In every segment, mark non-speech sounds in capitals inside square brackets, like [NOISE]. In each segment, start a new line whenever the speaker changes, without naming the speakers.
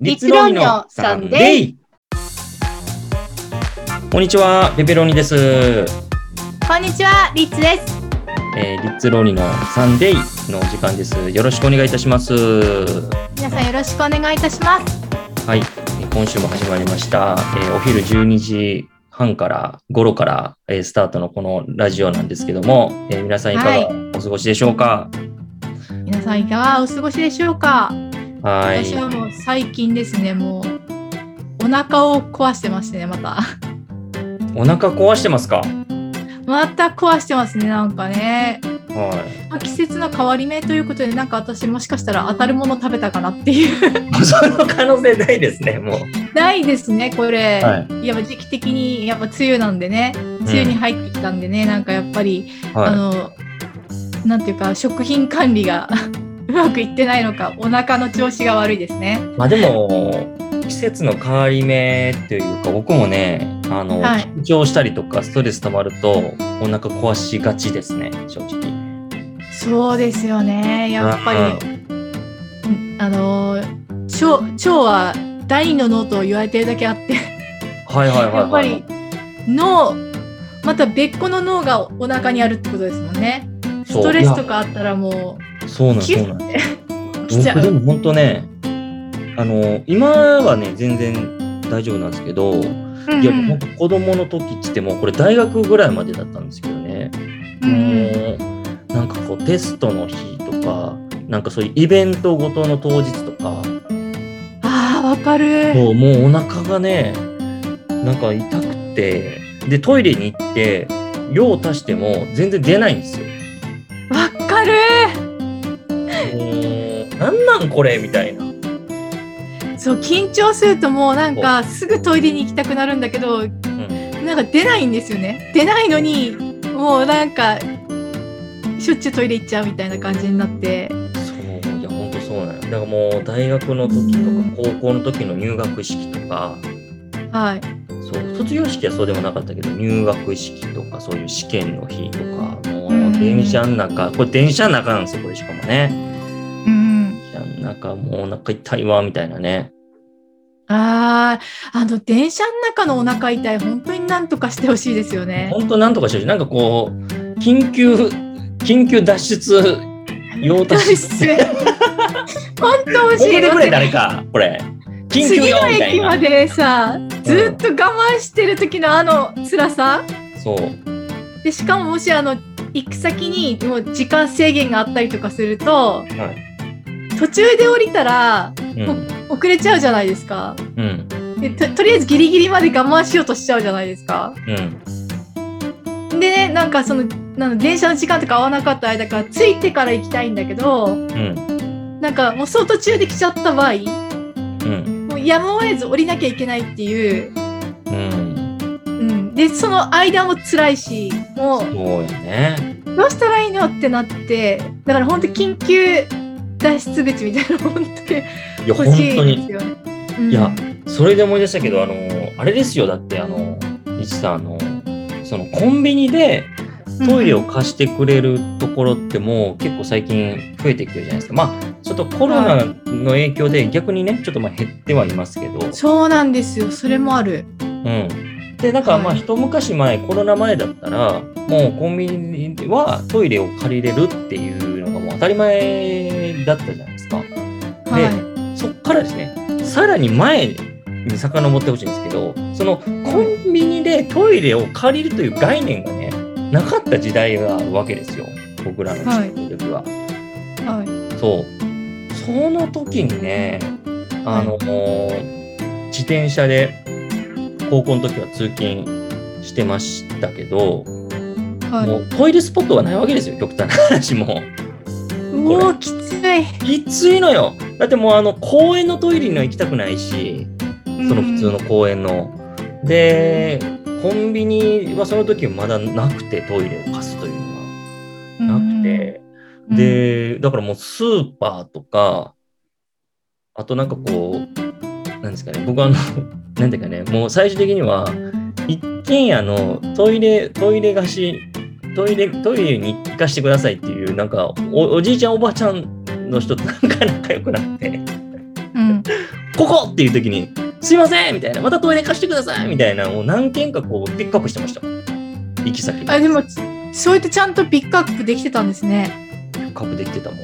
リッツロニのサンデー
こんにちは、ペペロニです。
こんにちは、リッツです。
えー、リッツロニのサンデーの時間です。よろしくお願いいたします。は
皆さんよろしくお願いいたします。
い、えー今週も始まりました。えーお昼12時半から、頃から、えースタートのこのラジオなんですけども、えー皆さんいか
はい
がお過ごしでしょうか？
皆さんいかがお過ごしでしょうか？
はい。
私はもう最近ですね、もうお腹を壊してましてね、また。
お腹壊してますか？
また壊してますね、なんかね。
は
まあ季節の変わり目ということで、なんか私もしかしたら当たるもの食べたかなっていう。
い。その可能性ないですね、もう。
ないですね、これ。
はい
やっぱ時期的に、やっぱ梅雨なんでね、梅雨に入ってきたんでね、なんかやっぱり、あ
は
の、なんていうか、食品管理がうまくいってないのか、お腹の調子が悪いですね。
い。まあでも、季節の変わり目っていうか、僕もね、あの、
はい
緊張したりとか、ストレス溜まると、お腹壊しがちですね、正直。
そうですよね、やっぱり、うんあの、腸腸は第二の脳と言われてるだけあって、
はいはいはい、はい。
やっぱり脳、また別個の脳がお腹にあるってことですもんね。ストレスとかあったらも
そうなんそうなん。僕でも本当ね、あの、今はね、全然大丈夫なんですけど、
うん
いや、本当子供の時っつっても、これ大学ぐらいまでだったんですけどね、
うんうん。
もう、なんかこう、テストの日とか、なんかそういうイベントごとの当日とか、
ああ、わかる。
そうもうお腹がね、なんか痛くて、で、トイレに行って、用を足しても全然出ないんですよ。なんなんこれみたいな。
そう、緊張するともうなんかすぐトイレに行きたくなるんだけど、
うん
なんか出ないんですよね。出ないのに、もうなんか、しょっちゅうトイレ行っちゃうみたいな感じになって。
そう、いや、ほんとそうなんよ。だからもう、大学の時とか、高校の時の入学式とか、
はい。
そう、卒業式はそうでもなかったけど、入学式とか、そういう試験の日とか、も
うん
う、電車の中、これ電車の中なんですよ、これしかもね。
うん。
電車の中、もうお腹痛いわ、みたいなね。
ああ、あの、電車の中のお腹痛い、本当になんとかしてほしいですよね。
ほんとなんとかしてほしい。なんかこう、緊急、緊急脱出用
脱
達
出。[LAUGHS] 本当欲しい。
教えてくれ、誰か、これ。緊急
次の
用みたいな。
駅までさ、ずっと我慢してる時のあの辛さ。
そう。
で、しかももしあの、行く先にもう時間制限があったりとかすると、
はい。
途中で降りたら
うん。
遅れちゃうじゃないですか。
うん。
でととりあえずギリギリまで我慢しようとしちゃうじゃないですか。
うん。
でね、なんかその、なん電車の時間とか合わなかった間から着いてから行きたいんだけど、
うん。
なんかもうそう途中で来ちゃった場合、
うん。
もうやむを得ず降りなきゃいけないっていう、
うん。
うん。で、その間も辛いし、もう
そうよね。
どうしたらいいのってなって、だから本当緊急脱出口みたいなの本当に欲しい。ですよね。うん
いや、それで思い出したけど、あの、あれですよ。だって、あの、いちさん、あの、そのコンビニでトイレを貸してくれるところってもう結構最近増えてきてるじゃないですか。まあ、ちょっとコロナの影響で逆にね、ちょっとまあ減ってはいますけど、
そうなんですよ。それもある。
うん。で、なんかまあ、
はい
一昔前、コロナ前だったら、もうコンビニはトイレを借りれるっていうたり前だったじゃないですか。
は
そっからですね、さらに前に遡ってほしいんですけど、そのコンビニでトイレを借りるという概念がね、なかった時代があるわけですよ。僕らの
はい
時時は。
い。はい。
そう。その時にね、あの、自転車で高校の時は通勤してましたけど、
はい。
もうトイレスポットがないわけですよ、極端な話も。
うおーきつい。
きついのよ。だってもうあの公園のトイレには行きたくないし、その普通の公園の。で、コンビニはその時はまだなくて、トイレを貸すというのは。なくて、
うん、
で、だからもうスーパーとか、あとなんかこう、なんですかね、僕はあの、[LAUGHS] なんていうかね、もう最終的には、一軒家のトイレ、トイレ貸し、トイレ、トイレに行かしてくださいっていう、なんかお、おじいちゃんおばあちゃんの人となんか仲良くなって、
うん、
ここっていう時に、すいませんみたいな、またトイレ貸してくださいみたいな、もう何件かこうピックアップしてました。行き先
あ、でも、そうやってちゃんとピックアップできてたんですね。
ピックアップできてたもん。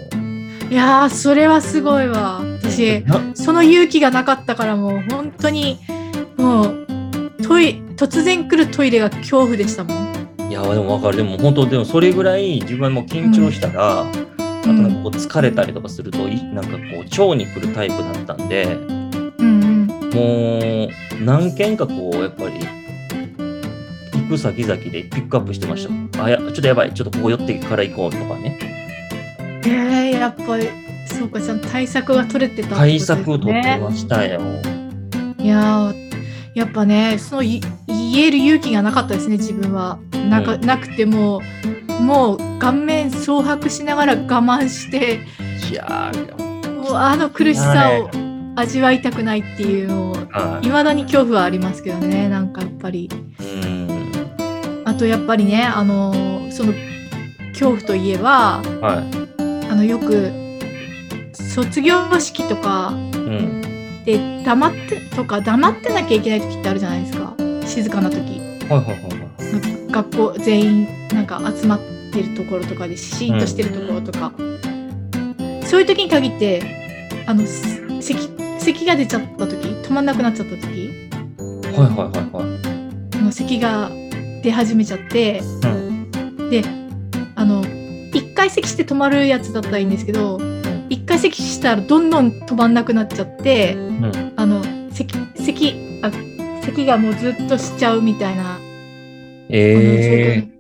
いやー、それはすごいわ。私、
な
その勇気がなかったからもう本当に、もう、トイ突然来るトイレが恐怖でしたもん。
いや、でもわかる。でも本当、でもそれぐらい自分も緊張したら、あとなんかこう疲れたりとかすると、いなんかこう腸に来るタイプだったんで、
うん
もう何件かこう、やっぱり、行く先々でピックアップしてました。あ、やちょっとやばい。ちょっとここ寄ってから行こうとかね。
うん。えー、やっぱり、そうか、ちゃ対策が取れてたってこと
対
ですね。
策を取ってましたよ。
いやーやっぱねそのい言える勇気がなかったですね自分はなか,、
うん
なくてもうもう顔面蒼白しながら我慢して
いやー、
もうあの苦しさを味わいたくないっていうのを
はい
まだに恐怖はありますけどねなんかやっぱり
うん。
あとやっぱりねあのその恐怖といえば
はい。
あのよく卒業式とか
うん。
で黙ってとか黙ってなきゃいけない時ってあるじゃないですか静かな時。
はいはいはいはい。
学校全員なんか集まってるところとかでシーンとしてるところとか、そういう時に限ってあのす咳咳が出ちゃった時止まんなくなっちゃった時
はいはいはいはい。
あの咳が出始めちゃって
うん。
であの一回咳して止まるやつだったらいいんですけど一回咳したらどんどん止まんなくなっちゃって
うん。
あの咳咳あ咳がもうずっとしちゃうみたいな
え
あの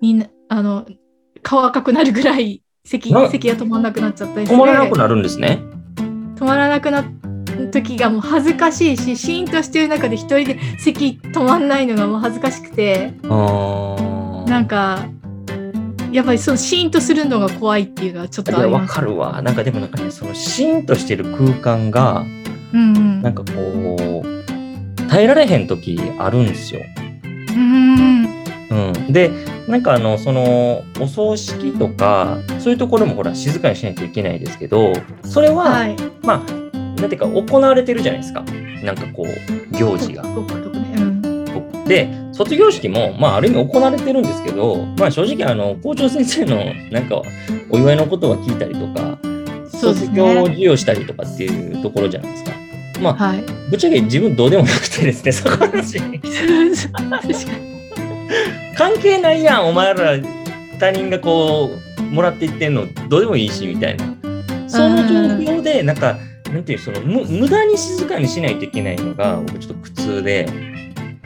みんなあの顔赤くなるぐらい咳
な
咳が止まんなくなっちゃったり
ー、
して
止まらなくなるんですね。
止まらなくな時がもう恥ずかしいしシーンとしてる中で一人で咳止まんないのがもう恥ずかしくてなんかやっぱりそのシーンとするのが怖いっていうのはちょっ
いや、わ
とあります。
かるわ。なんかでもなんかね、そのシーンとしてる空間が、
うんうん
なんかこう、耐えられへん時あるんですよ。
うん
うん。で、なんかあの、その、お葬式とか、そういうところもほら、静かにしないといけないですけど、それは、
はい。
まあ、なんていうか、行われてるじゃないですか。なんかこう、行事が。で、卒業式も、まあ、ある意味行われてるんですけど、まあ、正直、あの、校長先生の、なんか、お祝いのことは聞いたりとか、卒業
ね。
授与したりとかっていうところじゃないですか。まあ、
はい。
ぶっちゃけ自分どうでもよくてですね、[LAUGHS] そこの話。
確かに。
関係ないやん、お前ら他人がこう、もらっていってんの、どうでもいいし、みたいな。その状況で、なんか、なんていう、その、む無駄に静かにしないといけないのが、僕ちょっと苦痛で、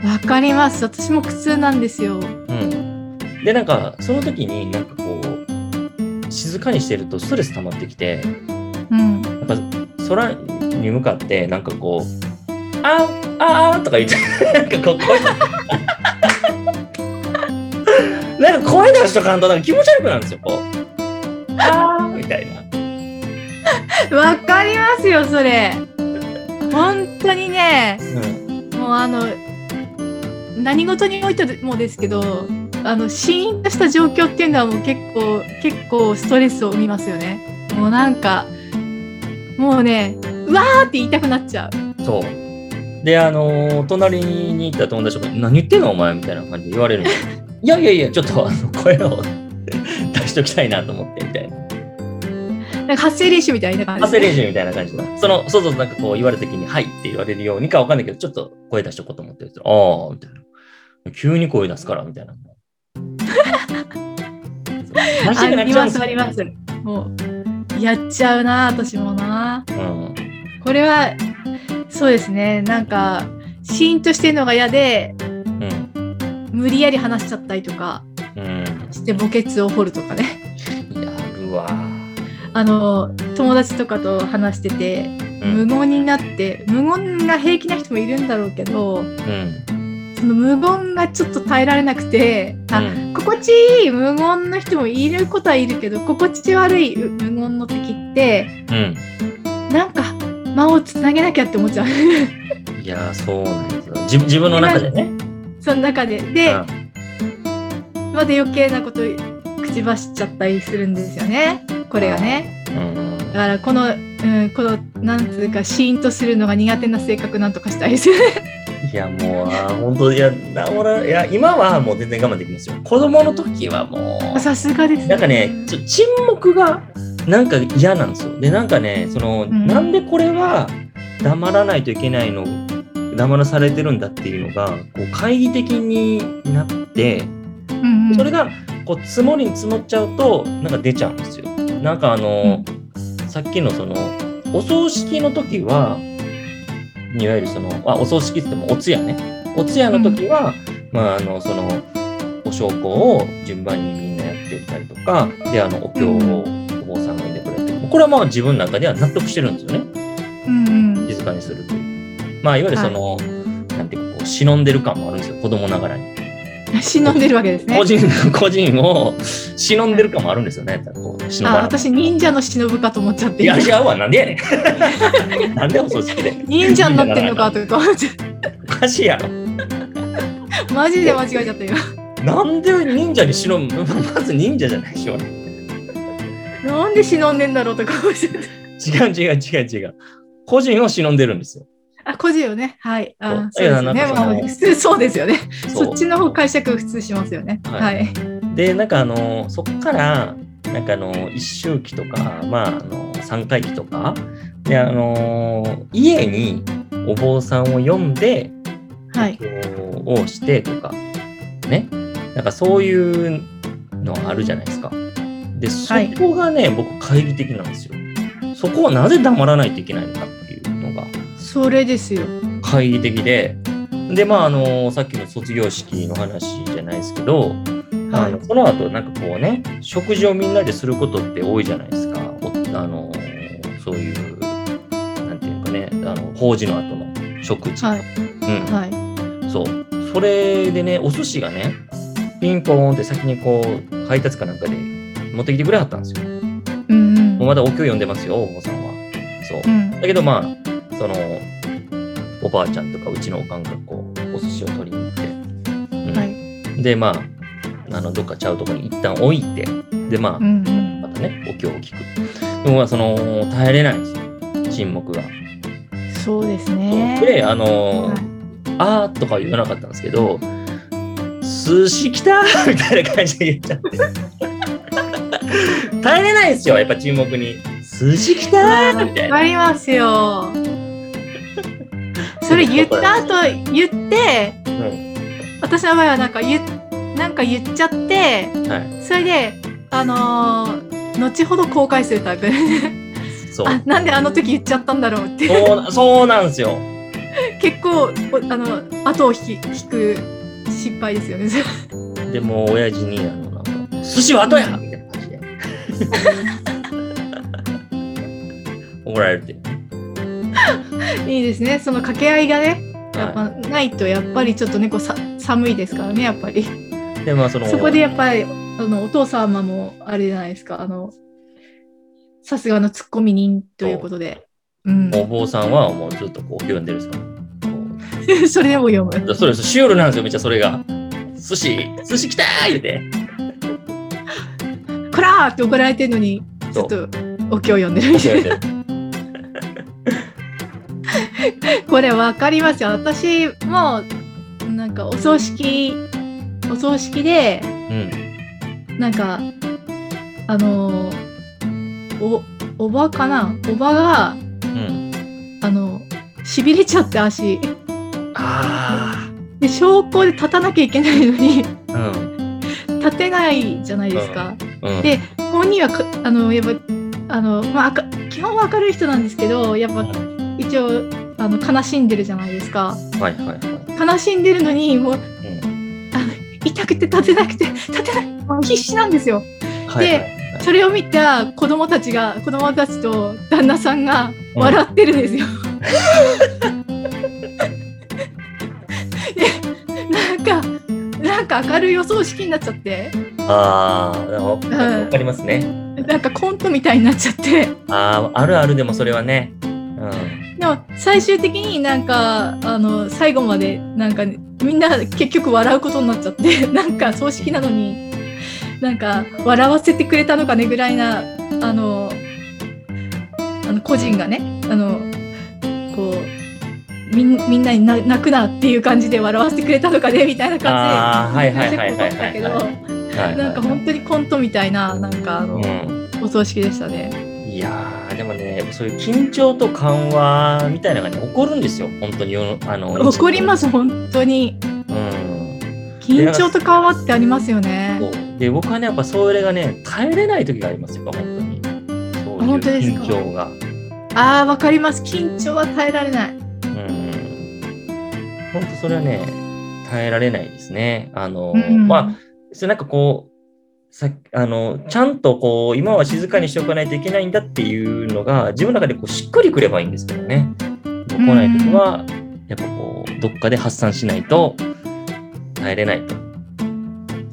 わかります。私も苦痛なんですよ。
うん。で、なんか、その時になんかこう、静かにしてるとストレス溜まってきて、
うん。
やっぱ空に向かって、なんかこう、あーあーとか言って、なんかこう、声なんか声出しとかんとなんか気持ち悪くなるんですよ、こう。あーみたいな。
わかりますよ、それ。本当にね、
うん。
もうあの、何事においてもですけど、あの、シーンとした状況っていうのはもう結構、結構ストレスを生みますよね。もうなんか、もうね、うわーって言いたくなっちゃう。
そう。で、あのー隣にいた友達とか、何言ってんのお前みたいな感じで言われるん。[LAUGHS] いやいやいや、ちょっとあの声を [LAUGHS] 出しときたいなと思って、みたいな。
なんか発声練習みたいな感じで。
発声練習みたいな感じだ。その、そうそう、なんかこう言われた時に、はいって言われるようにかわかんないけど、ちょっと声出しとこうと思ってるああ、みたいな。急に声出すから、みたいな。
あります、
っちゃうんですよ
あります。もう、やっちゃうな、私もな。
うん。
これは、そうですね、なんか、シーンとしてるのが嫌で、
うん。
無理やり話しちゃったりとか
うん。
して墓穴を掘るとかね。
やるわ。
あの、友達とかと話してて、
うん。
無言になって、無言が平気な人もいるんだろうけど、
うん。
その無言がちょっと耐えられなくて、あ、
うん
心地いい無言の人もいることはいるけど、心地悪い無言の時って、
うん。
なんか間をつなげなきゃって思っちゃう。[LAUGHS]
いやー、そうなんですよ。自自分の中でね。
その中で。で、
うん
まだ余計なこと口走っちゃったりするんですよね。これがね。
うん。
だからこのうん、このなんつうかシーンとするのが苦手な性格なんとかしたいですよね。
いや、もう、本当、いや、な俺、いや、今はもう全然我慢できますよ。子供の時はもう、
さすがです、
なんかね、ちょ沈黙がなんか嫌なんですよ。で、なんかね、その、
ん
なんでこれは黙らないといけないの、黙らされてるんだっていうのが、こう、懐疑的になって、
うんうん、
それが、こう、積もりに積もっちゃうと、なんか出ちゃうんですよ。なんかあの、さっきのその、お葬式の時は、いわゆるその、あ、お葬式って言ってもお通夜ね。お通夜の時は、まあ、あの、その、お焼香を順番にみんなやってたりとか、で、あの、お経をお坊さんが入れてくれて、これはまあ自分の中では納得してるんですよね。
うんうん
静かにするという。まあ、いわゆるその、なんていうか、こう、忍んでる感もあるんですよ。子供ながらに。[LAUGHS]
忍んでるわけですね
個。人、個人を忍んでる感もあるんですよね。こう忍ば
あ私忍者の忍ぶかと思っちゃって
いや、違うわ。なんでやねん。[LAUGHS] なんでお葬式で。
忍者になってんのかとか思って
おかしいやろ。
マジで間違えちゃった今
なんで忍者に忍むまず忍者じゃないでしょ。
なんで忍んでんだろうとか思っちゃって
違う違う違う違う。個人を忍んでるんですよ。
あ個人をね。はい。あ
そう。
ですね。まあ普通そうですよね。
そ
っちの方解釈普通しますよね。
はい。
はい、
で、なんかあの、そっから、なんかあの、一周期とか、まあ、あの、三回忌とか、で、あの、家にお坊さんを呼んで、
はい。
をしてとか、ね。なんかそういうのあるじゃないですか。で、そ
はい
こがね、僕、懐疑的なんですよ。そこはなぜ黙らないといけないのかっていうのが
それですよ
懐疑的で、で、まあ、あの、さっきの卒業式の話じゃないですけど、あ
はい
のその後なんかこうね、食事をみんなですることって多いじゃないですか。おあのそういう、なんていうかね、あの法事の後の食事。
はい
うん、
はい
そう。それでね、お寿司がね、ピンポーンって先にこう、配達かなんかで持ってきてくれはったんですよ。
うんうん
もうまだお経読んでますよ、お坊さんは。そう
う。ん
だけどまあ、その、おばあちゃんとかうちのおかんがこう、お寿司を取りに行って、うん
はい
で、まあ、あの、どっかちゃうとこに一旦置いて、で、まあ、
うんうん
またね、お経を聞く。でもまあ、その、耐えれないんですよ。沈黙が。
そうですね
で、あの
はい
あーとかは言わなかったんですけど、寿司来たー [LAUGHS] みたいな感じで言っちゃって。耐えれないんですよ、やっぱ沈黙に。寿司来たーみたいな。
わかりますよ。それ言った後言って、
うん
私の場合はなんか言っなんか言っちゃって、
はい。
それであのー後ほど後悔するタイプ。
そう。
あなんであの時言っちゃったんだろうって
そうなそうなんですよ。
結構おあの後を引き引く失敗ですよね。
でもう親父にあのなんか寿司は後やみたいな感じで [LAUGHS] 怒られて
いいですね。その掛け合いがね、やっ
は
ぱないとやっぱりちょっとねこうさ寒いですからねやっぱり。
い、でまあその
そこでやっぱりあのお父様もあれじゃないですかあのさすがのツッコミ人ということで、う。ん、
お坊さんはもうずっとこう読んでるんですよこ [LAUGHS]
それでも読む。
う [LAUGHS] そうですシュールなんですよめっちゃそれが。寿司寿司来たー言うて。
こらーって怒られてるのにちょっとお経を読んでるみたいな。[LAUGHS] これわかりますよ。私もなんかお葬式お葬式で
うん
なんかあのおおばかな？おばが
うん。
あのしびれちゃって足。
あ
で証拠で立たなきゃいけないのに。
あうん。
立てないじゃないですか。
うん。
で本人はかあのやっぱあの、まあ基本は明るい人なんですけどやっぱ一応あの悲しんでるじゃないですか。
はいはいはい。
悲しんでるのにもう
うん。
あの痛くて立てなくて立てない必死なんですよ。
はいはいはい。
それを見た子供たちが子供たちと旦那さんが笑ってるんですよ。でなんかなんか明るいお葬式になっちゃって。
ああわわかりますね。
なんかコントみたいになっちゃって。
あああるあるでもそれはね。うん
でも最終的になんかあの最後までなんかみんな結局笑うことになっちゃって [LAUGHS] なんか葬式なのになんか笑わせてくれたのかねぐらいなあのあの個人がねあのこうみんなにな泣くなっていう感じで笑わせてくれたのかねみたいな感じで
はいはいはいはい
だけどなんか本当にコントみたいななんかあの、
うん。
お葬式でしたね。
いやーでもねそういう緊張と緩和みたいなのがね起こるんですよ。本当にあの
怒ります本当に。
うん。
緊張と緩和ってありますよね。
で僕はねやっぱそれがね耐えれない時がありますよ本当に。そういう緊張が。
ああわかります。緊張は耐えられない。
うん。本当それはね耐えられないですね。あの、
うん。
まあそれなんかこうさあのちゃんとこう今は静かにしておかないといけないんだっていうのが自分の中でこうしっくりくればいいんですけどね。来ない時はやっぱこうどっかで発散しないと耐えれないと。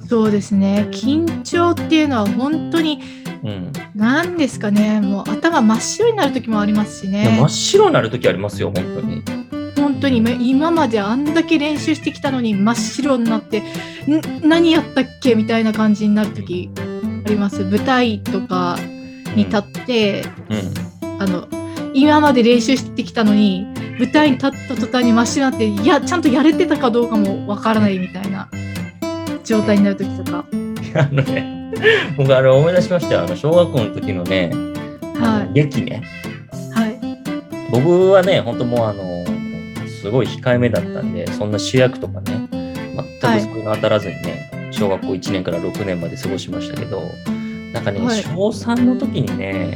そうですね緊張っていうのは本当に
うん、
何ですかねもう頭真っ白になる時もありますし
いや真
ね
っ白になる時ありますよ本当に。
本当に今今まであんだけ練習してきたのに真っ白になってん何やったっけ？みたいな感じになる時あります。舞台とかに立って、
うん。
あの今まで練習してきたのに舞台に立った途端に真っ白になっていやちゃんとやれてたかどうかもわからないみたいな状態になる時とか、
あのね僕あれ思い出しましたよ。あの小学校の時のね、
はい。
劇ね。
はい。
僕はね本当もうあのすごい控えめだったんでそんな主役とかね全くそういうの当たらずにね、小学校1年から6年まで過ごしましたけどなんかね、
はい。
小3の時にね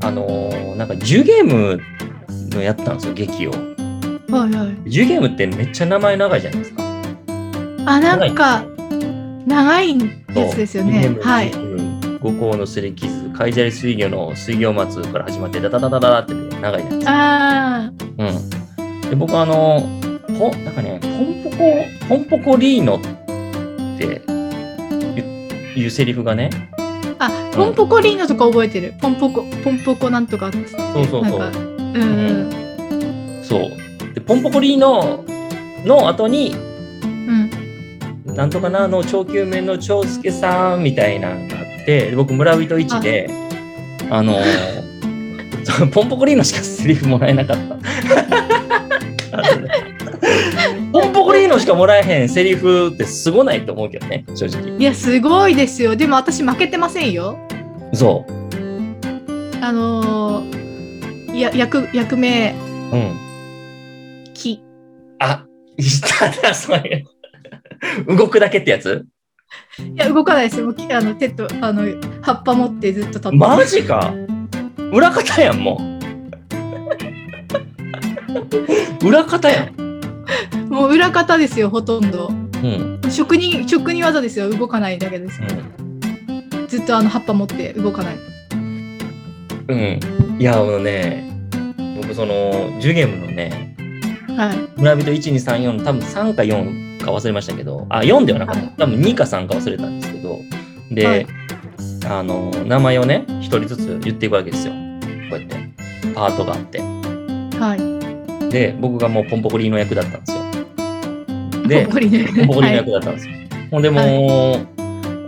あのなんか10ゲームのやったんですよ劇を。
はいはい。
10ゲームってめっちゃ名前長いじゃないですか。
あなんか長いやつですよね。はい。
五行のすり傷、海砂利水魚の水魚松から始まって、ダダダダダダってね長いじゃないですか。
あ
うん。で、僕あの、ポなんかね、ポンポコ、ポンポコリーノっていうセリフがね、
ああポンポコリーノとか覚えてる。ポンポコポンポコなんとか
そうそうそう。
うんうん。
そう。で、ポンポコリーノの後に、
うん。
なんとかなの長久面の長介さんみたいなのがあって、で僕、村人一で、あ。の [LAUGHS] ポンポコリーノしかセリフもらえなかった。ポンポコリーノしかもらえへんセリフってすごないと思うけどね、正直。
いやすごいですよでも私負けてませんよ
そう。
あのー、や役役名
うん。
木
あ、ただ、そういう。動くだけってやつ？
いや動かないですよもうきあの手とあの葉っぱ持ってずっと立って
マジか裏方やん、もう。裏方やん。
もう裏方ですよほとんど
うん。
職人職人技ですよ動かないだけです
うん。
ずっとあの葉っぱ持って動かない
うん。いや、あのね、僕、その、ジュゲームのね、
はい
村人1234、多分3か4か忘れましたけど、あ、4ではなかった。多分2か3か忘れたんですけど、で、
はい
あの、名前をね、一人ずつ言っていくわけですよ。こうやって。パートがあって。
はい
で、僕がもうポンポコリーの役だったんですよ。で
ポンポコリね
ポンポコリーの
はい
役だったんですよ。ほんでもう、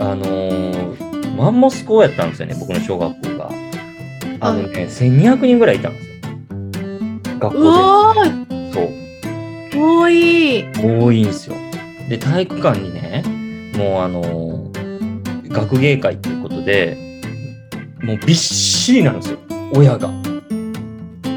あのーマンモス校やったんですよね、僕の小学校が。あのね、1200人ぐらいいたんですよ。学
う
校で。そう。
多い
多いんですよ。で、体育館にね、もうあのー学芸会っていうことで、もうびっしりなんですよ、親が。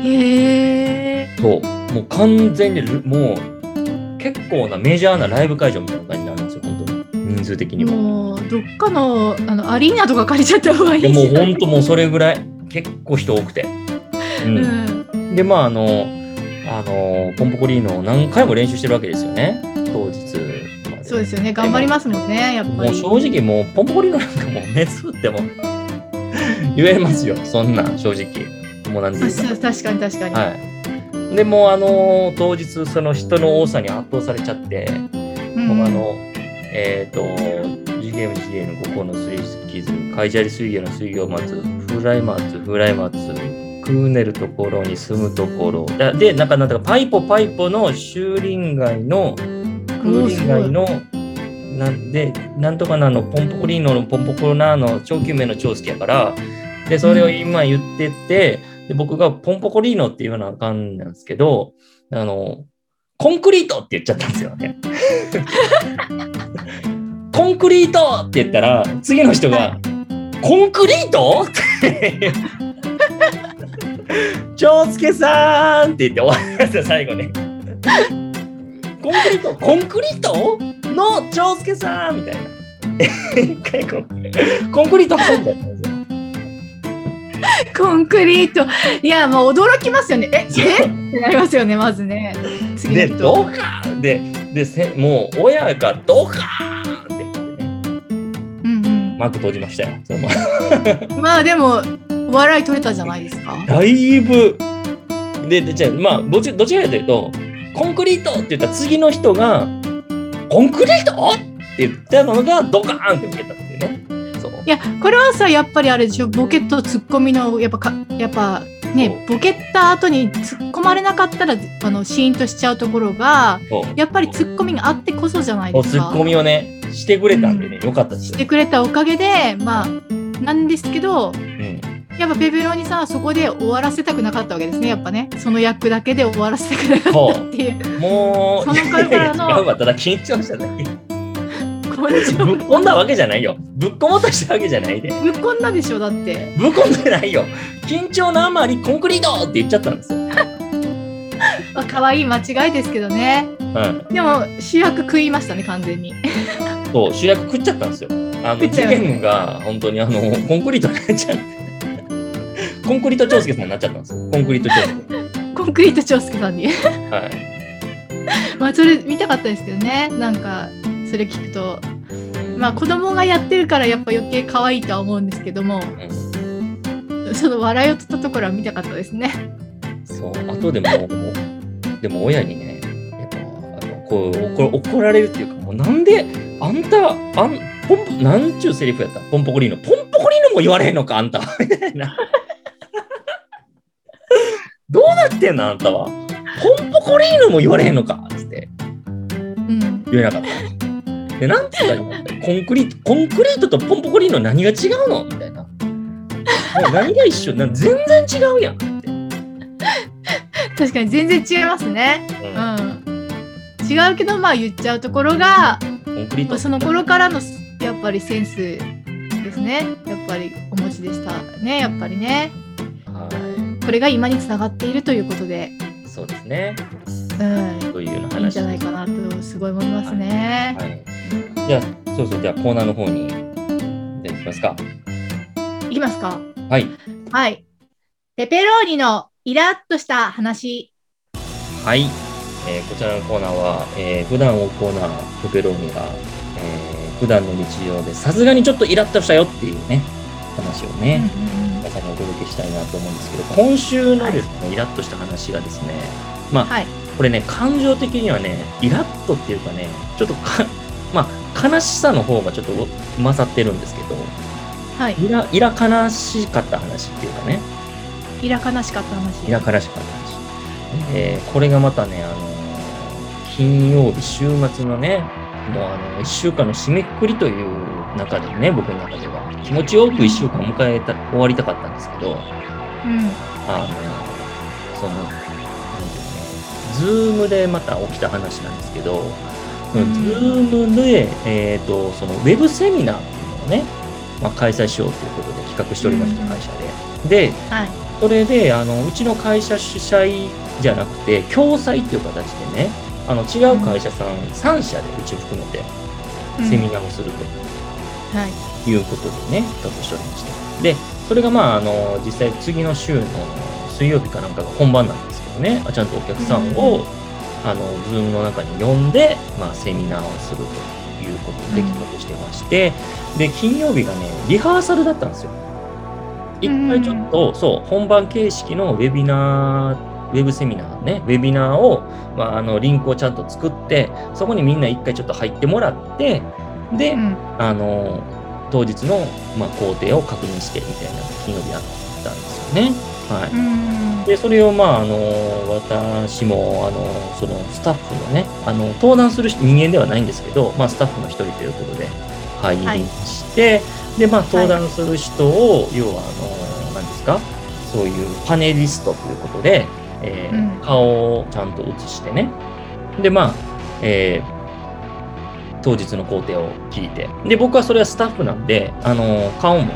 へえ
そう。もう完全にル、もう結構なメジャーなライブ会場みたいな感じになるんですよ、本当に。人数的にも。
もうどっかのあのアリーナとか借りちゃった方がいい
でも本当もうそれぐらい。結構人多くて。う。
うんん
で、まああの、あの、ポンポコリーノを何回も練習してるわけですよね、当日。
そうですよね頑張りますもんねやっぱり
もう正直もうポンポコリーノなんかもう目つぶっても [LAUGHS] 言えますよ、そんなん正直。もうなんう
確かに確かに、
はい。でもうあの当日その人の多さに圧倒されちゃって、
うん
僕あの、えっ、ーム G ゲーム5個のスリーキズ、カイジャリ水魚の水魚松、フライ松、フライ松、クーネルところに住むところ。だで、なんかなんだかパイポパイポの修林街の、クーリン街の、なんで、なんとかなの、ポンポコリーノのポンポコナーの長久名の超好きやから、で、それを今言ってて、で、僕がポンポコリーノっていうような感じなんですけど、あの、コンクリートって言っちゃったんですよね。[LAUGHS] コンクリートって言ったら、次の人が、コンクリート？って。長介さんって言って終わりました、最後ね。コンクリート、コンクリートの長介さんみたいな。[LAUGHS] コンクリート本だったんですよ。
コンクリート。いや、もう驚きますよね。え、え？ってなりますよね、まずね。次の
で、
人。
ドカーンで、でせもう親がドカーンって言ってね、
うん
マーク閉じましたよ。[LAUGHS] ま
あでも、笑い取れたじゃないですか。
だいぶ。で、でじゃあ、まあ、どっちどちらかというと、コンクリートって言った次の人が、コンクリート？って言ったのがドカーンって受けたっていうね。
いや、これはさ、やっぱりあれでしょ、ボケとツッコミの、やっぱか、やっぱ、ね、ボケた後に突っ込まれなかったら、あの、シーンとしちゃうところが、やっぱりツッコミがあってこそじゃないですか。
ツッコミをね、してくれたんでね、よかったですよ
して。くれたおかげで、まあ、なんですけど、
うん。
やっぱペペロニさんはそこで終わらせたくなかったわけですね、やっぱね。その役だけで終わらせたくなかったっていう。
もう、
その頃からの [LAUGHS]
ただ緊張しただけ。ぶっ込んだわけじゃないよ。ぶっ込もうとしたわけじゃないで。
ぶっこんだでしょ、だって。
ぶっ込んでないよ。緊張のあまりコンクリートって言っちゃったんですよ。[LAUGHS]
まあ、可愛い間違いですけどね。
はい。
でも、主役食いましたね、完全に。
そう、主役食っちゃったんですよ。あの、次
食っちゃう
元が本当にあの、コンクリートになっちゃって。コンクリート長介さんになっちゃったんですよ。コンクリート長介。
コンクリート長介さんに。
はい。[LAUGHS]
まあ、それ見たかったですけどね。なんか、それ聞くと。まあ、子供がやってるからやっぱ余計可愛いとは思うんですけども、
うん
その笑いを取ったところは見たかったですね。
そう、あとでも、でも親にね、やっぱ、あのこう怒怒られるっていうか、もうなんで、あんた、あん、ポンポ、なんちゅうセリフやった？ポンポコリーノ。ポンポコリーノも言われへんのか、あんた。[LAUGHS] みたいな。[LAUGHS] どうなってんの、あんたは？ポンポコリーノも言われへんのか、つって
うん。
言えなかった。で、なんて言ったらいいのコンクリート、コンクリートとポンポコリーノ何が違うの？みたいな。[LAUGHS] 何が一緒？な全然違うやん。
確かに全然違いますね。
うん
うん。違うけど、まあ言っちゃうところが、
コンクリート
まあ、その頃からのやっぱりセンスですね。やっぱりお持ちでしたね。やっぱりね。
は
これが今につながっているということで、
い。そうですね。
うん。
という話
いいんじゃないかなとすごい思いますね。
はい。じゃあ、そうそう、じゃあコーナーの方に、じゃあ行きますか。
いきますか。
はい。
はい。ペペローニのイラッとした話。
はい。えーこちらのコーナーは、えー普段をコーナー、ペペローニが、えー普段の日常でさすがにちょっとイラッとしたよっていうね、話をね、皆さんにお届けしたいなと思うんですけど、今週のですね、イラッとした話がですね、まあ、
はい。
これね、感情的にはね、イラッとっていうかね、ちょっとか、まあ、悲しさの方がちょっと勝ってるんですけど、
はい。
イラ、イラ悲しかった話っていうかね、
イラ悲しかった話。
イラ悲しかった話。えーこれがまたね、あのー金曜日、週末のね、もうあの、一週間の締めくくりという中でね、僕の中では、気持ちよく一週間を迎えた、終わりたかったんですけど、
うん。
あの、その、 Zoom でまた起きた話なんですけど、
うん。
Zoom で、えっ、と、そのウェブセミナーっていうのをね、まあ、開催しようということで企画しておりました、会社で。で、
はい。
それで、あの、うちの会社主催じゃなくて、共催っていう形でね、あの、違う会社さん。3社でうちを含めてセミナーをすると。
はい。
いうことでね、企画しておりまして。で、それがまあ、あの、実際次の週の水曜日かなん。かが本番なん。ですけどね、あちゃん。とお客さん。を、あの、ズームの中に呼んで、まあ、セミナーをするということで企画してまして、で、金曜日がね、リハーサルだったんですよ。一回ちょっと、そう、本番形式のウェビナー、ウェブセミナーね、ウェビナーを、まあ、あの、リンクをちゃんと作って、そこにみんな一回ちょっと入ってもらって、で、
うん。
あの、当日の、まあ、工程を確認してみたいな金曜日やったんですよね。は
うん
い。。で、それを、まあ、あの、私も、あの、そのスタッフのね、あの、登壇する人間ではないんですけど、まあ、スタッフの一人ということで入りして、で、まあ、登壇する人を、要は、あの、何ですかそういうパネリストということで、えー
うん
顔をちゃんと映してね。で、まあ、えー当日の工程を聞いて。で、僕はそれはスタッフなんで、あの顔も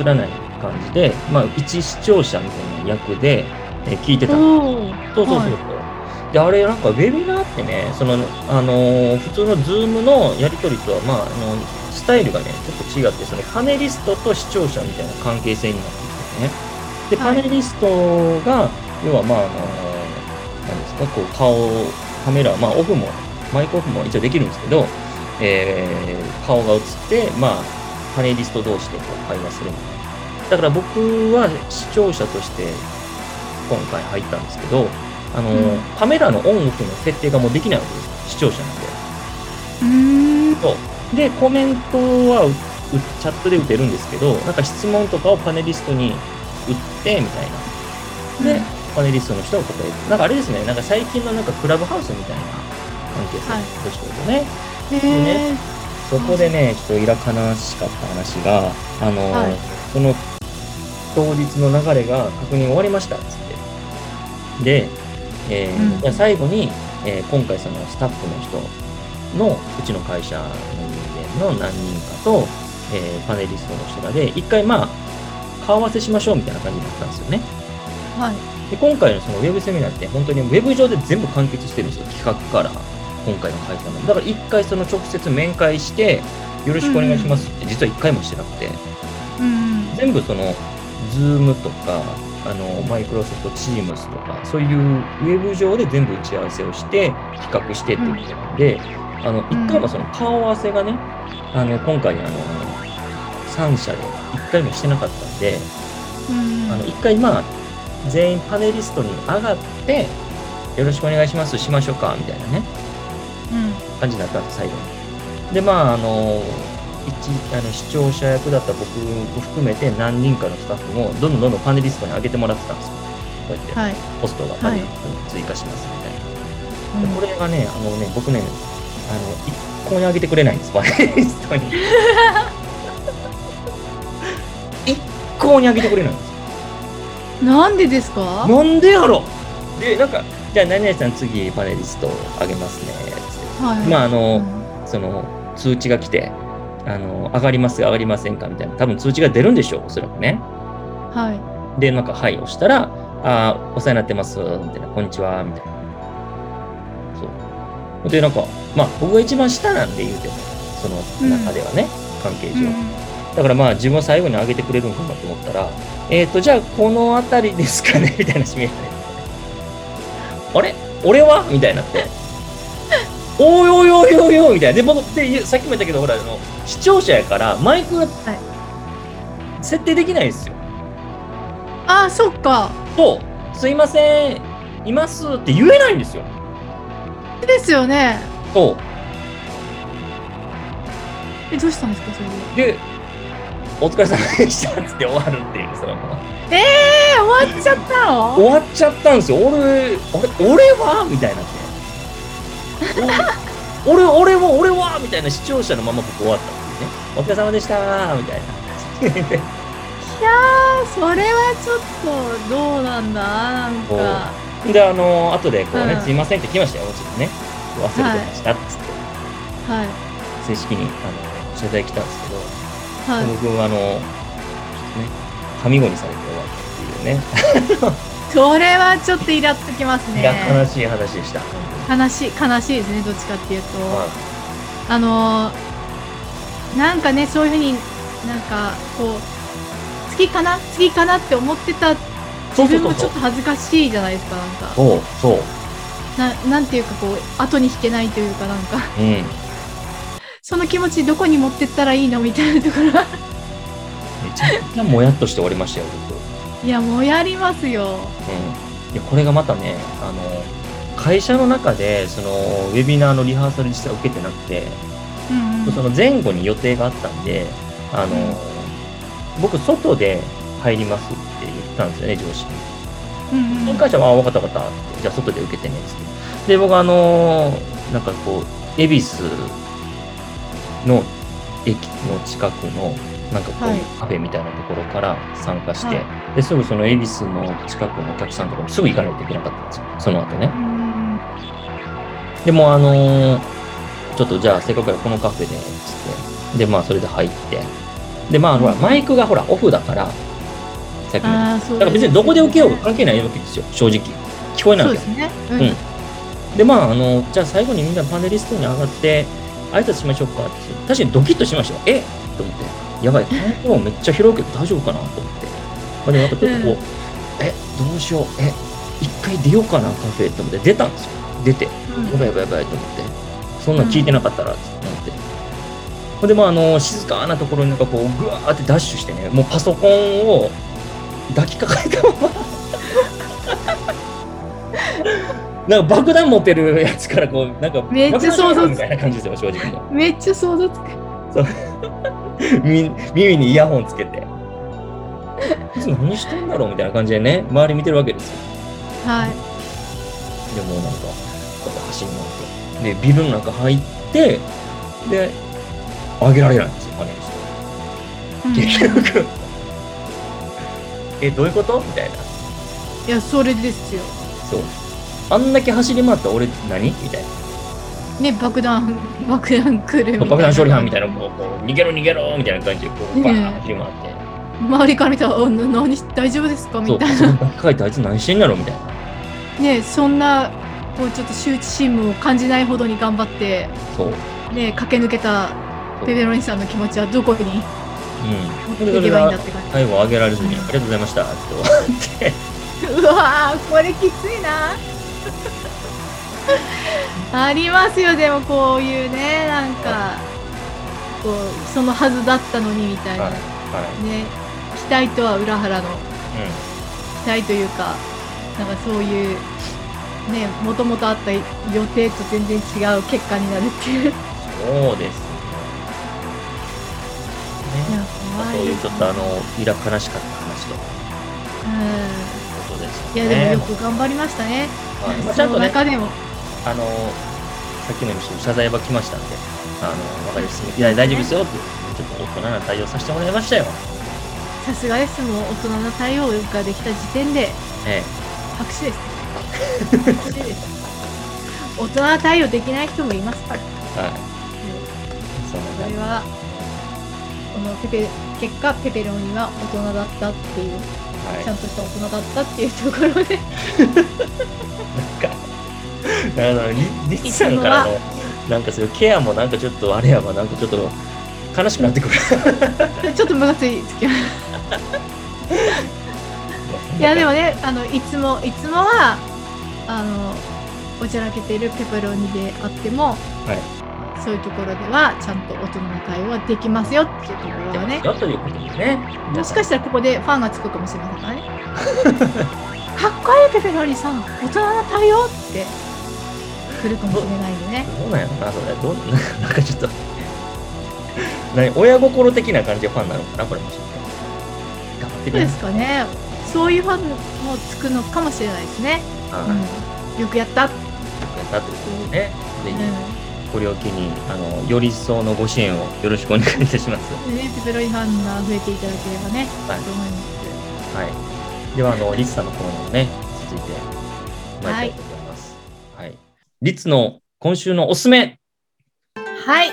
映らない感じで、まあ、一視聴者みたいな役で、えー聞いてた。そうそうそうそう。で、あれ、なんか、ウェビナーってね、その、あのー普通の Zoom のやり取りとは、まあ、あの、スタイルがね、ちょっと違って、その、パネリストと視聴者みたいな関係性になってきてね。で、
はい
パネリストが、要は、まあ、あのーなんですか、こう、顔、カメラ、まあ、オフも、マイクオフも一応できるんですけど、えー顔が映って、まあ、パネリスト同士でこう会話するみたいな。だから僕は視聴者として今回入ったんですけど、あの、
うん
カメラのオンオフの設定がもうできないわけですよ。視聴者なんで。
うーん。
そう。で、コメントはううチャットで打てるんですけど、なんか質問とかをパネリストに打って、みたいな。で、パネリストの人が答える。なんかあれですね、なんか最近のなんかクラブハウスみたいな関係性
はい
としてるとね。
へえ。
そこでね、ちょっといら悲しかった話が、あの、
はい
その当日の流れが確認終わりましたっつって。で、えー
うん
じゃあ最後に、えー今回そのスタッフの人のうちの会社の人間の何人かと、えーパネリストの人らで、一回まあ、顔合わせしましょうみたいな感じになったんですよね。
はい。
で今回のそのウェブセミナーって本当にウェブ上で全部完結してるんですよ、企画から今回の開催まで。だから一回その直接面会して、よろしくお願いしますって実は一回もしてなくて、
うん。
全部その、ズームとか、あの、マイクロソフトチームスとか、そういうウェブ上で全部打ち合わせをして、企画してって言ってるんで、あの、一回もその顔合わせがね、あの、今回あの、3社で一回もしてなかったんで、
うん。
あの、一回まあ、全員パネリストに上がって、よろしくお願いします、しましょうか、みたいなね、
うん。
感じになったんです、最後に。で、まあ、あの、一あの視聴者役だった僕を含めて何人かのスタッフもどんどんどんどんパネリストに上げてもらってたんですよ。こうやって、
はい。
ポストがパネリストに追加しますみたいな。でこ
れ。
れがね、あのね、僕ね、あの、一向に上げてくれないんです、パネリストに。[LAUGHS] 一向に上げてくれないんですよ。
なんでですか？
なんでやろで、なんか、じゃあ何々さん次パネリストあげますね、つって。
はい。
まあ、あの、
うん
その通知が来て、あの、上がります、上がりませんかみたいな、多分通知が出るんでしょう、おそらくね。
はい。
で、なんか、はい、押したら、あーお世話になってます、みたいな、こんにちは、みたいな。そう。で、なんか、まあ、僕が一番下なんで言うても、その中ではね、関係上。だからまあ、自分を最後に上げてくれるんかなと思ったら、えっ、ー、と、じゃあ、この辺りですかねみたいな指名されて。あれ？俺は？みたいになって。おいおいおいおいおいみたいな。で、僕、で、さっきも言ったけど、ほら、あの、視聴者やから、マイクが、設定できないんですよ。
あ、そっか。
そう、すいません、いますって言えないんですよ。
ですよね。
そ
え、どうしたんですか、それで？
う。で、お疲れ様でしたっつって終わるっていう、そのまま。
えー、終わっちゃったの？
終わっちゃったんですよ。俺、あれ、俺は？みたいになって。お [LAUGHS] 俺、俺は、俺はみたいな視聴者のまま僕終わったっていうね。お疲れ様でしたみたいな。
いやー、それはちょっとどうなんだなんか。
で、あの、後でこうね、
うん
すいませんって来ましたよ、もちろんね。忘れてましたっつって、
はい。
正式にあの謝罪来たんですけど、
はい。
僕、あの、ちょっとね、はみごにされて終わったっていうね。[LAUGHS]
それはちょっとイラっときます
いや、
ね。
悲しい話でした。
悲しい、悲しいですね、どっちかっていうと。
は
あのーなんかね、そういうふうになんか、こう、次かな？次かなって思ってた自分もちょっと恥ずかしいじゃないですか、なんか。
そう、そう。
ななんていうか、こう、後に引けないというか、なんか、
うん。め
その気持ちどこに持ってったらいいのみたいなところは。
ちゃくちゃもやっとして終わりましたよ、僕。
いや、もうやりますよ。
うん。いや、これがまたね、あの、会社の中で、その、ウェビナーのリハーサル実際受けてなくて、
うん、うん。
その前後に予定があったんで、あの、僕、外で入りますって言ったんですよね、上司に。
うんうん
その会社は、あ、分かった分かったって、じゃあ外で受けてね、つって。で、僕、あのなんかこう、恵比寿の駅の近くのなんかこう、
はい
カフェみたいなところから参加して、
は
ですぐその恵比寿の近くのお客さんとかもすぐ行かないといけなかったんですよ。その後ね。
うん
でもあのーちょっとじゃあせっかくからこのカフェで、つって。で、まあそれで入って。で、まあほら、マイクがほら、オフだから、さっきの。だから別にどこで受けようが関係ないわけですよ、正直。聞こえないわけ
そうですね。う
うんで、まあ、あの、じゃあ最後にみんなパネリストに上がって、挨拶しましょうかって。確かにドキッとしましたよ。え？と思って。やばい、この頃めっちゃ広いけど大丈夫かなと思って。まあ、でもなんかちょっとこう、
うん
え、どうしよう、え、一回出ようかな、カフェと思って出たんですよ。出て、や
うん
ばいやばいやばいと思って。そんなん聞いてなかったら、って思って。ほんで、まあ、あの、静かなところになんかこう、ぐわーってダッシュしてね、もうパソコンを抱きかかえたまま、なんか爆弾持ってるやつからこう、なんか、
めっちゃ想像つく
みたいな感じですよ、正直も
めっちゃ想像つく。
う。み耳にイヤホンつけて。いつ何してんだろうみたいな感じでね、周り見てるわけですよ。
はい。
でもうなんか、こうやって走り回って。で、ビルの中入って、で、上げられないんですよ、パネリスト。
うん
結局。[LAUGHS] え、どういうこと？みたいな。
いや、それですよ。
そう。あんだけ走り回った俺何？みたいな。
ね、爆弾、爆弾来るみたいな。
爆弾処理班みたいな、こう、こう逃げろ逃げろみたいな感じで、こう、バーン走り回って。
周りから見たら、何？し大丈夫ですか？
そう、
みたい
パソコンばっかりってあいつ何してんだろ？うみたいな。
な。ね、そんな、こうちょっと羞恥心も感じないほどに頑張って、
そう。
ね、駆け抜けたペペロニさんの気持ちはどこに
うん。
いけばいいんだって感
最後上げられずに、ありがとうございましたって終わって。
じ。[LAUGHS] うわー、これきついな。[LAUGHS] ありますよ、でもこういうね、なんか、こう、そのはずだったのにみたいな。
はい。は
ね、期待とは裏腹の
い。
期待というか、なんかそういう、ね、もともとあった予定と全然違う結果になるっていう。
そうですね。
や、
まあ
怖いです
そういうちょっとあの、いら悲しかった話という
う
ことです
ん。いや。でもよく頑張りましたね。
はいまあち
そ
ゃんとね、
の中でも。
あの、さっきも言いました謝罪は来ましたんで、あの、わかります。いや、大丈夫ですよって、ちょっと大人な対応させてもらいましたよ。
さすがです。もう大人の対応ができた時点で
え
拍手です。拍手です。大人対応できない人もいますから。
え。はい。そん。
それは、このペペ、結果、ペペロニは大人だったっていう、
はい
ちゃんとした大人だったっていうところで、
あのリリッさんからのなんかそういうケアもなんかちょっとあれやわなんかちょっと悲しくなってくる [LAUGHS]
ちょっとムカついつきます。[LAUGHS] いやでもね、あのいつもいつもはあのおちゃらけてるペペロニであっても、
はい
そういうところではちゃんと大人の対応はできますよっていうところがね、
よということですね
もしかしたらここでファンがつくかもしれませんからね。[LAUGHS] かっこいいペペロニさん、大人の対応って来るかもしれないんでね。
どうなんやろなそれどうなんかちょっと [LAUGHS] 何親心的な感じでファンなのかなこれもしかして
すかね。そういうファンもつくのかもしれないですね。
はい
うん、よくやった。
やったということでねぜひ
う
これを機にあのより一層のご支援をよろしくお願いいたします
ペペロニファンが増えていただければね、
はい
と思います。
はい。では、あの、リツさんのコーナーをね、続いて参りたいと思います。はい。リツの今週のおすすめ。
はい。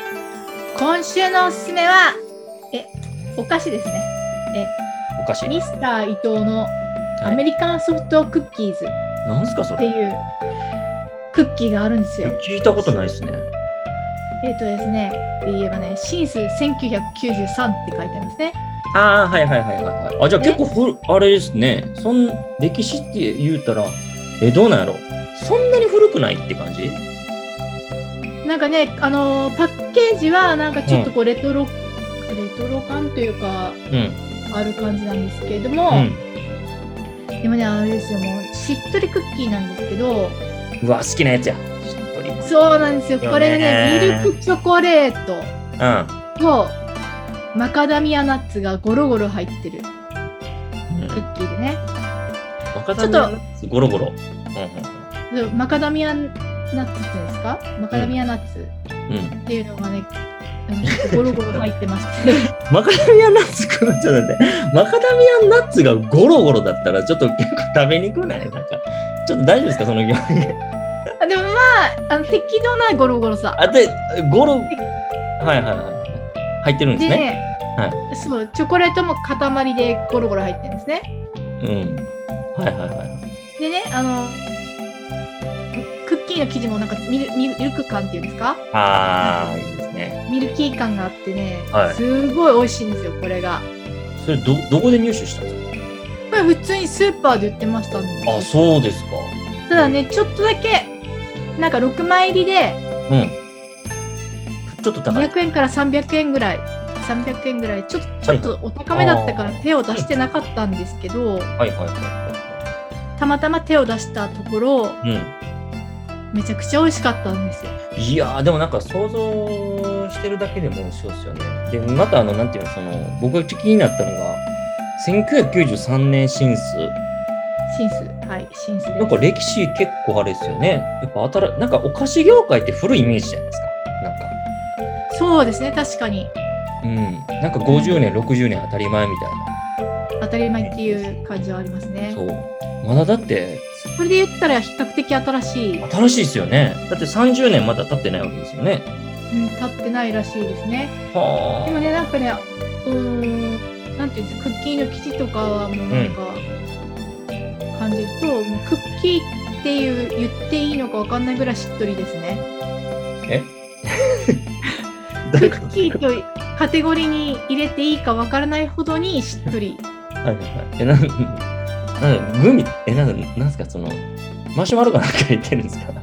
今週のおすすめは、え、お菓子ですね。
お菓子。
ミスター伊藤の
はい
アメリカンソフトクッキーズ
なんすか、それ？
っていうクッキーがあるんですよ。
聞いたことないですね。
えっ、とですね、言えばね、シンス1993って書いてありますね。
ああ、はいはいはいはいはい。あ、じゃあ結構ふ、あれですね。そん、歴史って言うたら、え、どうなんやろ？そんなに古くないって感じ？
なんかね、あのーパッケージはなんかちょっとこうレトロ、レトロ感というか、
うん。
ある感じなんですけれども、
うん。
でもね、あれですよ、もうしっとりクッキーなんですけど、
うわ、好きなやつや。しっとり。うん。
そうなんですよ。これね、ミルクチョコレートとマカダミアナッツがゴロゴロ入ってるクッキーでね。
若
ちょっと
と、ゴロゴロ。うん
でマカダミアナッツっていうんですか？マカダミアナッツ
うんうん。うん。
っていうのがね、あのちょっとゴロゴロ入ってまして。
マカダミアンナッツちょっと待って。マカダミアンナッツがゴロゴロだったらちょっと結構食べにくない？なんか。ちょっと大丈夫ですか？その表現。
あでもまあ、あの適度なゴロゴロさ。
あ、で、ゴロ、はいはいはい。入ってるんです
で、
ね。
そう、チョコレートも塊でゴロゴロ入ってるんですね。
うん。はいはいはい。
でね、あの、クッキーの生地もなんかミルミルク感っていうんですか？
あー、いいですね。
ミルキー感があってね、
はい
すごい美味しいんですよ、これが。
それど、どこで入手したんです
これ普通にスーパーで売ってましたんで
かあ、そうですか。
ただね、ちょっとだけ、なんか6枚入りで
うん。ちょっと高い。
200円から300円ぐらい。300円ぐらいちょっとちょっとお高めだったから手を出してなかったんですけど、
はいはいは
たまたま手を出したところ
いはい。
めちゃくちゃ美味しかったんですよ。
うん。いやー、でもなんか想像してるだけでも美味しそうですよね。で、またあの、なんていうの、その、僕が気になったのが、1993年進出。
シンス、はい、シンス。
なんか歴史結構あれですよね。やっぱ新なんかお菓子業界って古いイメージじゃないですか。なんか。
そうですね、確かに
うん。なんか50年、60年当たり前みたい
当たり前っていう感じはありますね
な。。そう。まだだって、
それで言ったら比較的新しい、
新しいですよね。だって30年まだ経ってないわけですよね。
うん、経ってないらしいですね。
は
でもね、なんかね、うーん、なんていうんですか、クッキーの生地とかはもうなんか、感じると、もうクッキーっていう言っていいのかわかんないぐらいしっとりですね。
あ。[LAUGHS]
クッキーとカテゴリーに入れていいかわからないほどにしっとり。
はいはいはい。え、なん、なんグミ、え、なん、なんすか、その、マシュマロかなんか入ってるんですか？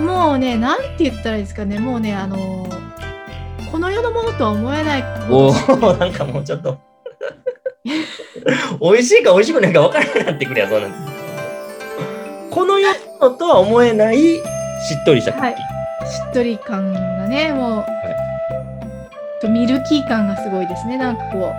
もうね、なんて言ったらいいですかね、もうね、あのーこの世のものとは思えない
おおなんかもうちょっと。[LAUGHS] 美味しいか美味しくないか分からなくなってくるやん、そんなん。この世のとは思えないしっとりしたクッキー。
しっとり感がね、もう、とミルキー感がすごいですね、なんかこ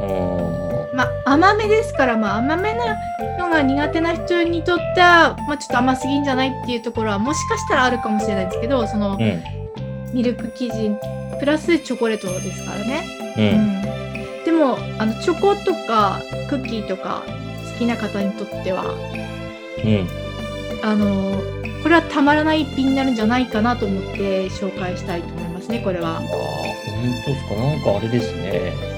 お
う。まあ、甘めですから、まあ、甘めなのが苦手な人にとっては、まあ、ちょっと甘すぎんじゃないっていうところは、もしかしたらあるかもしれないですけど、その、
ーうん。
ミルク生地、プラスチョコレートですからね。
う。
うんん。でも、あの、チョコとか、クッキーとか、好きな方にとっては、
うん。
あの、これはたまらない一品になるんじゃないかなと思って紹介したいと思いますね、これは
あ。あ、本当ですか？なんかあれですね。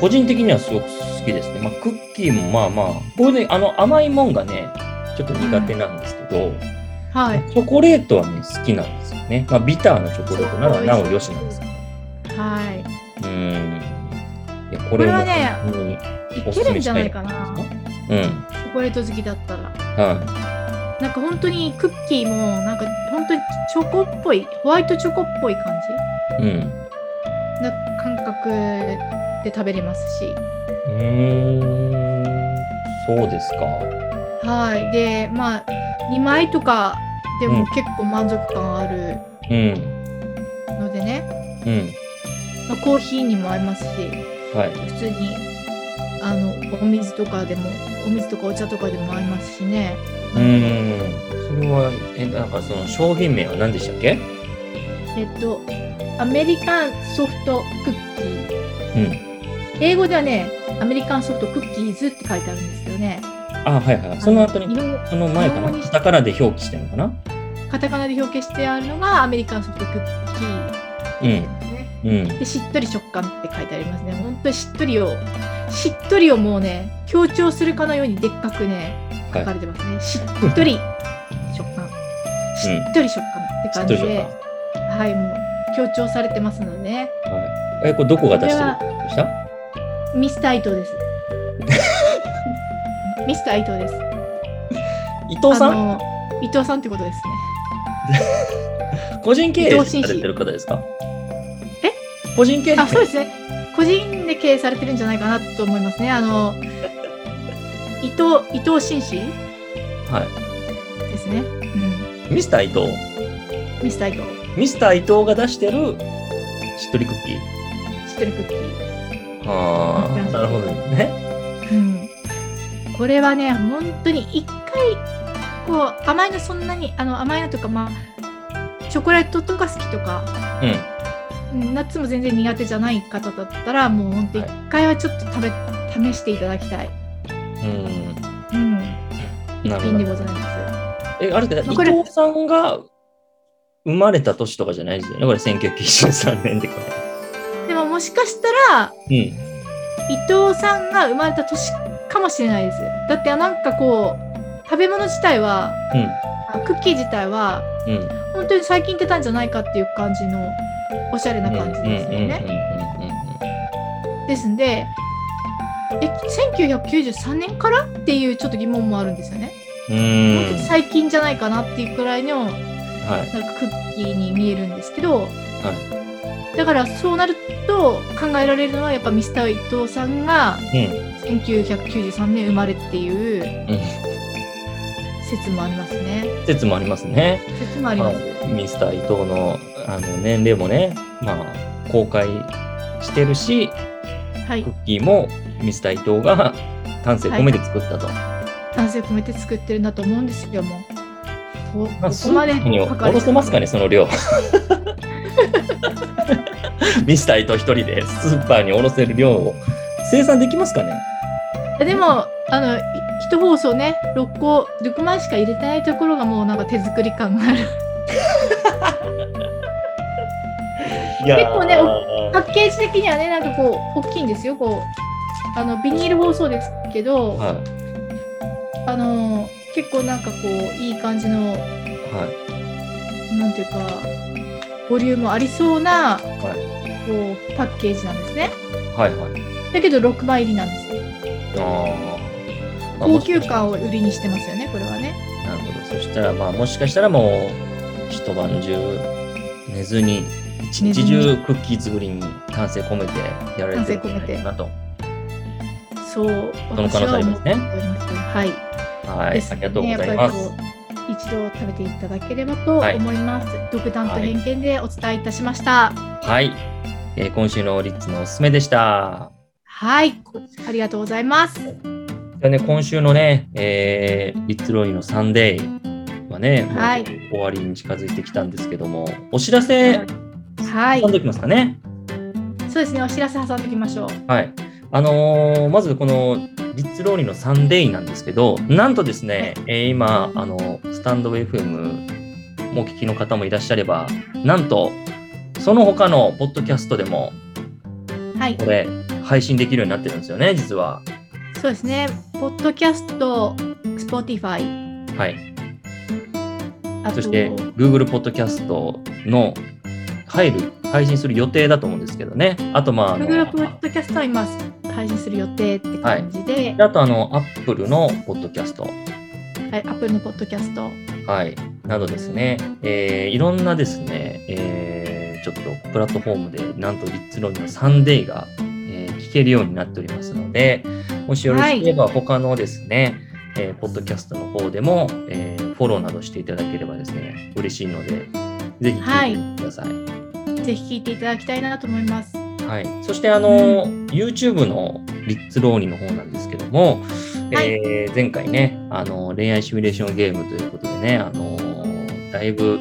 個人的にはすごく好きですね。まあ、クッキーもまあまあ、僕ね、あの、甘いもんがね、ちょっと苦手なんですけど、
はい。
チョコレートはね、好きなんですよね。まあ、ビターなチョコレートならなおよしなんですけど。
はい。
うん。いや、こ
こ
れは
ね。いけるんじゃないかな。
うん。
チョコレート好きだったら。
は
なんか本当にクッキーも、なんか本当にチョコっぽい、ホワイトチョコっぽい感
い。うん。
じな感覚で食べれますし。
うーん。そうですか。
はい。で、まあ、2枚とかで
うん
も結構満足感ある
うん。
のでね、
うん。
まあ、コーヒーにも合いますし、
はい。
普通にあのお水とかでもお水とかお茶とかでも合いますしね
うーん。それは、え、なんかその商品名は何でしたっけ？
えっとアメリカンソフトクッキー。
うん。
英語ではねアメリカンソフトクッキーズって書いてあるんですけどね。
あ、はいはい。その後に、その前かな。カタカナで表記してるのかな？
カタカナで表記してあるのがアメリカンソフトクッキー。ね
うん。
でしっとり食感って書いてありますね。本当にしっとりをしっとりをもうね強調するかのようにでっかくね書かれてますね、しっとり食感。しっとり食感って感じで、
しっとり食感。
はい、もう強調されてますのでね。
はい。え、これどこが出してる？した
ミスター伊藤です。[LAUGHS] ミスター伊藤です。
伊藤さん？
伊藤さんってことですね。[LAUGHS]
個人経営されてる方ですか？
え？
個人経営
あ、そうですね。個人で経営されてるんじゃないかなと思いますね。あの、伊藤、伊藤紳士？
は
ですね。うん。
い。ミスター伊藤？
ミスター伊藤。
ミスター伊藤が出してるしっとりクッキー。
しっとりクッキー。
ああ、なるほどね。
うん。これはね、本当に一回、こう、甘いのそんなに、あの、甘いのとか、まあ、チョコレートとか好きとか、
うん。
夏も全然苦手じゃない方だったらもう本当一回はちょっと食べ試していただきたい。
うん。
うん。一品で。ございます。
え、あれって、伊藤さんが生まれた年とかじゃないですよね。これ1993年でこ
でももしかしたら
れ。うん。
伊藤さんが生まれた年かもしれないです。だってなんかこう食べ物自体はあクッキー自体は
うん。うん。
本当に最近出たんじゃないかっていう感じのおしゃれな感じですよね。ですんでえ1993年からっていうちょっと疑問もあるんですよね。
うんうんうん。うん。うん。
最近じゃないかなっていうくらいの
はい。
なんかクッキーに見えるんですけど、だからそうなると考えられるのはやっぱミスター伊藤さんが
うん。
1993年生まれっていう
うん。
説もありますね。
説もありますね。
説もあります。
ミスター伊藤のあの年齢もね、まあ、公開してるし、
はい
ク。ッキーもミスター伊藤が丹精込めて作ったと。
男性込めて作ってるんだと思うんですよ、もう。こ
まあ、
こまで
ーパーに
か
おろせますかね、その量。[LAUGHS] ミスター伊藤一人でスーパーにおろせる量を生産できますかね？
でも、あの、い一放送ね、6個、6枚しか入れてないところがもうなんか手作り感がある。[LAUGHS] 結構ねパッケージ的にはね、なんかこう、大きいんですよ、こう。あの、ビニール包装ですけど、
は
あの、結構なんかこう、いい感じの、
い。はい。
なんていうか、ボリュームありそうな、
はい。
こう、パッケージなんですね。
はい。はい。
だけど6枚入りなんですよ。
ああ。
高級感を売りにしてますよね、これはね。
なるほど。そしたら、まあ、もしかしたらもう、一晩中寝ずに、一日中クッキー作りに丹精込めてやられてるんじゃないかなと。
そう、
その可能性ありますね
私は思っておりますはい。
はい。
です
ありがとうございます。
一度食べていただければと思います。独断と偏見でお伝えいたしました。
はい。えー今週のリッツのおすすめでした。
はい、ありがとうございます。
でね、今週のね、えーリッツロイのサンデーはね、
はい
終わりに近づいてきたんですけども、お知らせ
はい
挟ん、でおきますかね。
そうですね、お知らせ挟んでおきましょう。
はい。あのーまずこのリッツローリのサンデーなんですけど、なんとですね、えー今、あの、スタンド FM もお聞きの方もいらっしゃれば、なんと、その他のポッドキャストでも、
はい
こ、れ、配信できるようになってるんですよね、実は。
そうですね、ポッドキャスト、Spotify、
はい。
あと
そして、Google ポッドキャストの入る、配信する予定だと思うんですけどね。あと、まあ、あの
Google ポッドキャストは今配信する予定って感じで、
であと、あの、Apple のポッドキャスト。
はい、Apple のポッドキャスト、
はい、などですね、えーいろんなですね、えーちょっとプラットフォームで、なんとリッツロンのサンデーが、えー聞けるようになっておりますので、もしよろしければ他のですね、えーポッドキャストの方でも、えーフォローなどしていただければですね、嬉しいので、ぜひ聞いてみてください。
ぜひ聞いていただきたいなと思います。
はい、そしてあの、YouTube のリッツローニの方なんですけども、
はい。
えー前回ねあの恋愛シミュレーションゲームということでねあのだいぶ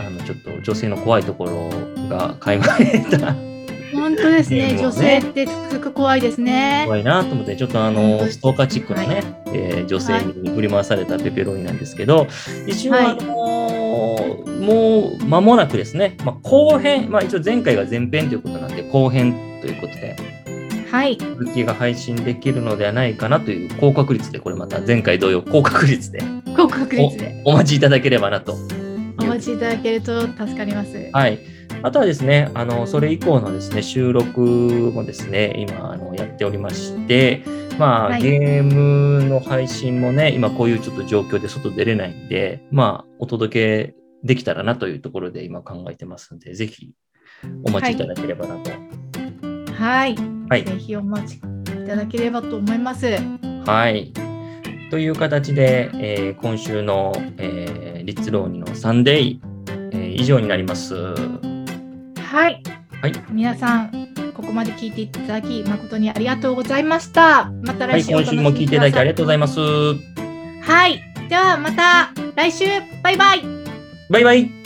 あのちょっと女性の怖いところが垣間見えた [LAUGHS]
本当ですね、
ね。
女性ってつくづく怖いですね。
怖いなと思ってちょっとあのストーカーチックなね、えー女性に振り回されたペペロニなんですけど、一応、
はい。
あのもう間もなくですね、まあ、後編、まあ、一応前回が前編ということなんで後編ということで
はい、
続きが配信できるのではないかなという高確率で、これまた前回同様高確率で
高確率で
お待ちいただければなと。
お待ちいただけると助かります。
はい。あとはですね、あの、それ以降のですね、収録もですね、今、あの、やっておりまして、まあ、
はい
ゲームの配信もね、今こういうちょっと状況で外出れないんで、まあ、お届けできたらなというところで今考えてますので、ぜひお待ちいただければなと。
はい、
はい
ぜひお待ちいただければと思います。
はい。という形で、えー今週の、えーリッツローニのサンデー、えー以上になります。
はい、
はい。
皆さん、ここまで聞いていただき、誠にありがとうございました。また
はい、
来週お楽しみ
今週も聞いていただいてありがとうございます。
はい、ではまた来週、バイバイ。
バイバイ